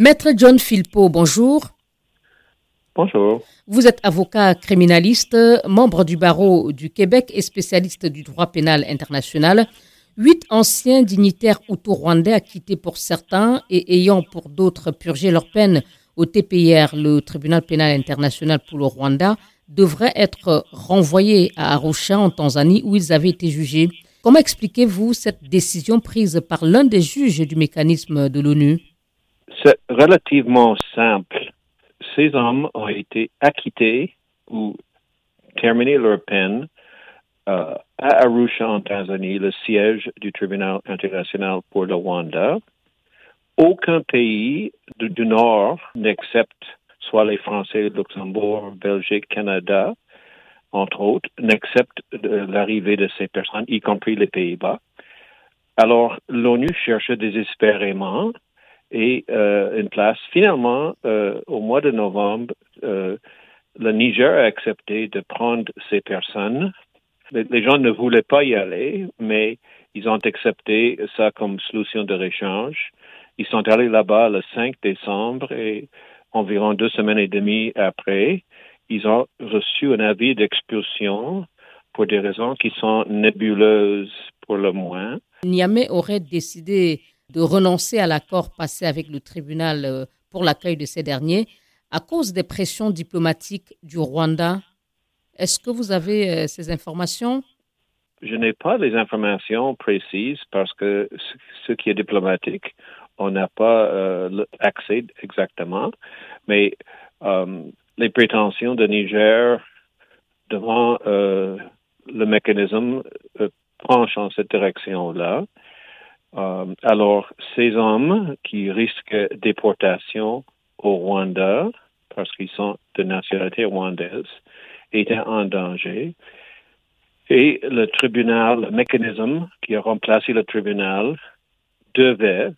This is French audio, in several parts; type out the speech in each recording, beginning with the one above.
Maître John Philpot, bonjour. Bonjour. Vous êtes avocat criminaliste, membre du barreau du Québec et spécialiste du droit pénal international. Huit anciens dignitaires outo-rwandais acquittés pour certains et ayant pour d'autres purgé leur peine au TPIR, le tribunal pénal international pour le Rwanda, devraient être renvoyés à Arusha en Tanzanie où ils avaient été jugés. Comment expliquez-vous cette décision prise par l'un des juges du mécanisme de l'ONU? C'est relativement simple. Ces hommes ont été acquittés ou terminé leur peine euh, à Arusha en Tanzanie, le siège du tribunal international pour le Rwanda. Aucun pays du, Nord n'accepte soit les Français, Luxembourg, Belgique, Canada, entre autres, n'acceptent l'arrivée de ces personnes, y compris les Pays-Bas. Alors, l'ONU cherche désespérément et euh, une place. Finalement, euh, au mois de novembre, euh, le Niger a accepté de prendre ces personnes. Les, les, gens ne voulaient pas y aller, mais ils ont accepté ça comme solution de réchange. Ils sont allés là-bas le 5 décembre et environ deux semaines et demie après, ils ont reçu un avis d'expulsion pour des raisons qui sont nébuleuses pour le moins. Niamey aurait décidé de renoncer à l'accord passé avec le tribunal pour l'accueil de ces derniers à cause des pressions diplomatiques du Rwanda. Est-ce que vous avez ces informations? Je n'ai pas les informations précises parce que ce qui est diplomatique, on n'a pas euh, accès exactement, mais euh, les prétentions de Niger devant euh, le mécanisme penchent en cette direction-là. Alors, ces hommes qui risquent déportation au Rwanda parce qu'ils sont de nationalité rwandaise étaient en danger. Et le tribunal, le mécanisme qui a remplacé le tribunal, devait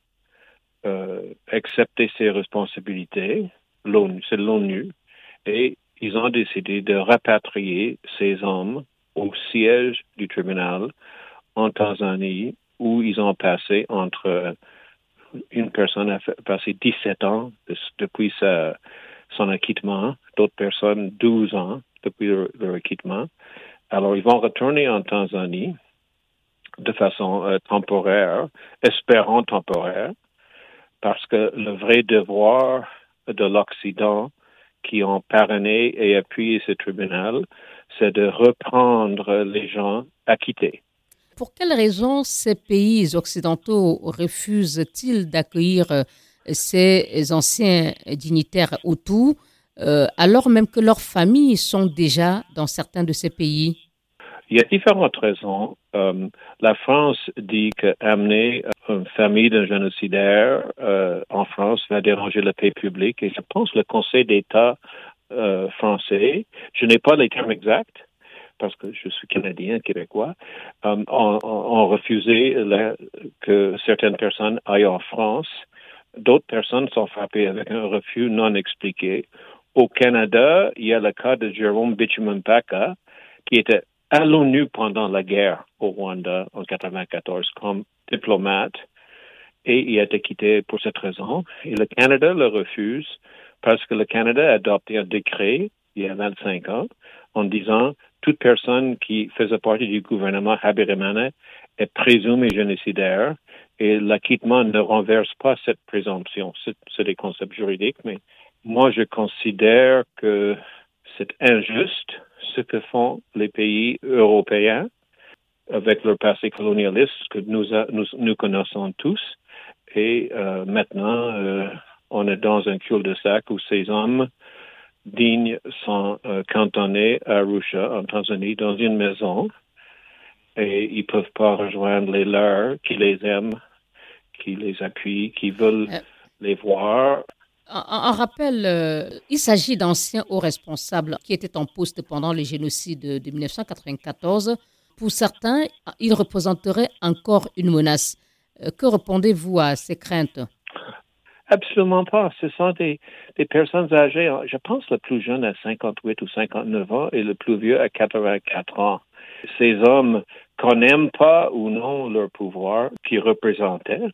euh, accepter ses responsabilités, c'est l'ONU, et ils ont décidé de rapatrier ces hommes au siège du tribunal en Tanzanie, où ils ont passé entre une personne a passé 17 ans depuis son acquittement, d'autres personnes 12 ans depuis leur, leur, acquittement. Alors, ils vont retourner en Tanzanie de façon euh, temporaire, espérant temporaire, parce que le vrai devoir de l'Occident qui ont parrainé et appuyé ce tribunal, c'est de reprendre les gens acquittés. Pour quelles raisons ces pays occidentaux refusent-ils d'accueillir ces anciens dignitaires autour, euh, alors même que leurs familles sont déjà dans certains de ces pays? Il y a différentes raisons. Euh, la France dit qu'amener une famille d'un génocidaire euh, en France va déranger la paix publique et je pense que le Conseil d'État euh, français, je n'ai pas les termes exacts parce que je suis canadien, québécois, ont, ont, refusé que certaines personnes aillent en France. D'autres personnes sont frappées avec un refus non expliqué. Au Canada, il y a le cas de Jérôme Bichumampaka, qui était à l'ONU pendant la guerre au Rwanda en 94 comme diplomate et il a été quitté pour cette raison. Et le Canada le refuse parce que le Canada a adopté un décret il y a 25 ans en disant toute personne qui faisait partie du gouvernement Habyarimana est présumée génocidaire et l'acquittement ne renverse pas cette présomption. C'est des concepts juridiques, mais moi je considère que c'est injuste ce que font les pays européens avec leur passé colonialiste que nous, connaissons tous. Et euh, maintenant, euh, on est dans un cul-de-sac où ces hommes dignes sont euh, cantonnés à Arusha, en Tanzanie, dans une maison. Et ils peuvent pas rejoindre les leurs qui les aiment, qui les appuient, qui veulent les voir. En, rappel, euh, il s'agit d'anciens hauts responsables qui étaient en poste pendant le génocide de 1994. Pour certains, ils représenteraient encore une menace. Euh, que répondez-vous à ces craintes? Absolument pas. Ce sont des, des, personnes âgées. Je pense le plus jeune à 58 ou 59 ans et le plus vieux à 84 ans. Ces hommes, qu'on n'aime pas ou non leur pouvoir qu'ils représentaient,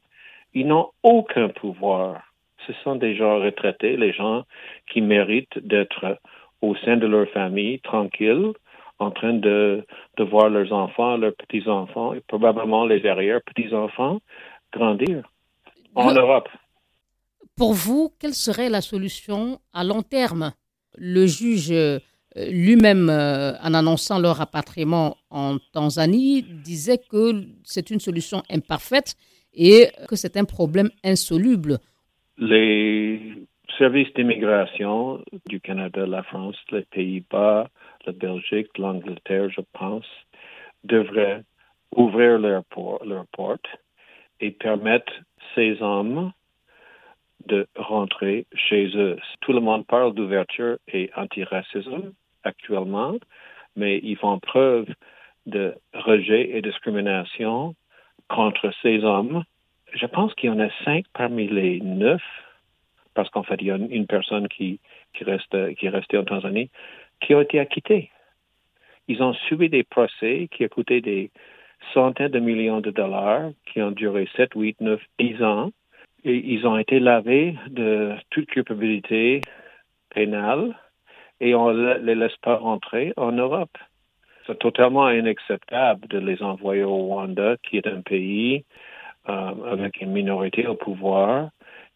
ils n'ont aucun pouvoir ce sont des gens retraités, les gens qui méritent d'être au sein de leur famille, tranquilles, en train de, de voir leurs enfants, leurs petits-enfants et probablement les arrière-petits-enfants grandir en Europe. Pour vous, quelle serait la solution à long terme? Le juge euh, lui-même, euh, en annonçant leur rapatriement en Tanzanie, disait que c'est une solution imparfaite et que c'est un problème insoluble. Les services d'immigration du Canada, la France, les Pays-Bas, la Belgique, l'Angleterre, je pense, devraient ouvrir leurs portes et permettre ces hommes de rentrer chez eux. Tout le monde parle d'ouverture et antiracisme actuellement, mais ils font preuve de rejet et discrimination contre ces hommes. Je pense qu'il y en a cinq parmi les neuf, parce qu'en fait, il y a une personne qui, qui, reste, qui est restée en Tanzanie, qui ont été acquittés. Ils ont subi des procès qui ont coûté des centaines de millions de dollars, qui ont duré 7, 8, 9, 10 ans. Ils ont été lavés de toute culpabilité pénale et on ne les laisse pas rentrer en Europe. C'est totalement inacceptable de les envoyer au Rwanda, qui est un pays euh, avec une minorité au pouvoir,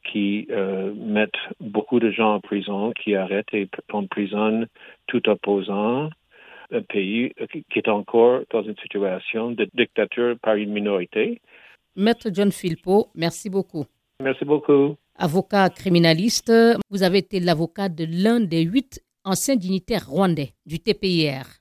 qui euh, met beaucoup de gens en prison, qui arrêtent et emprisonnent tout opposant, un pays qui est encore dans une situation de dictature par une minorité. Maître John Philpo, merci beaucoup. Merci beaucoup. Avocat criminaliste, vous avez été l'avocat de l'un des huit anciens dignitaires rwandais du TPIR.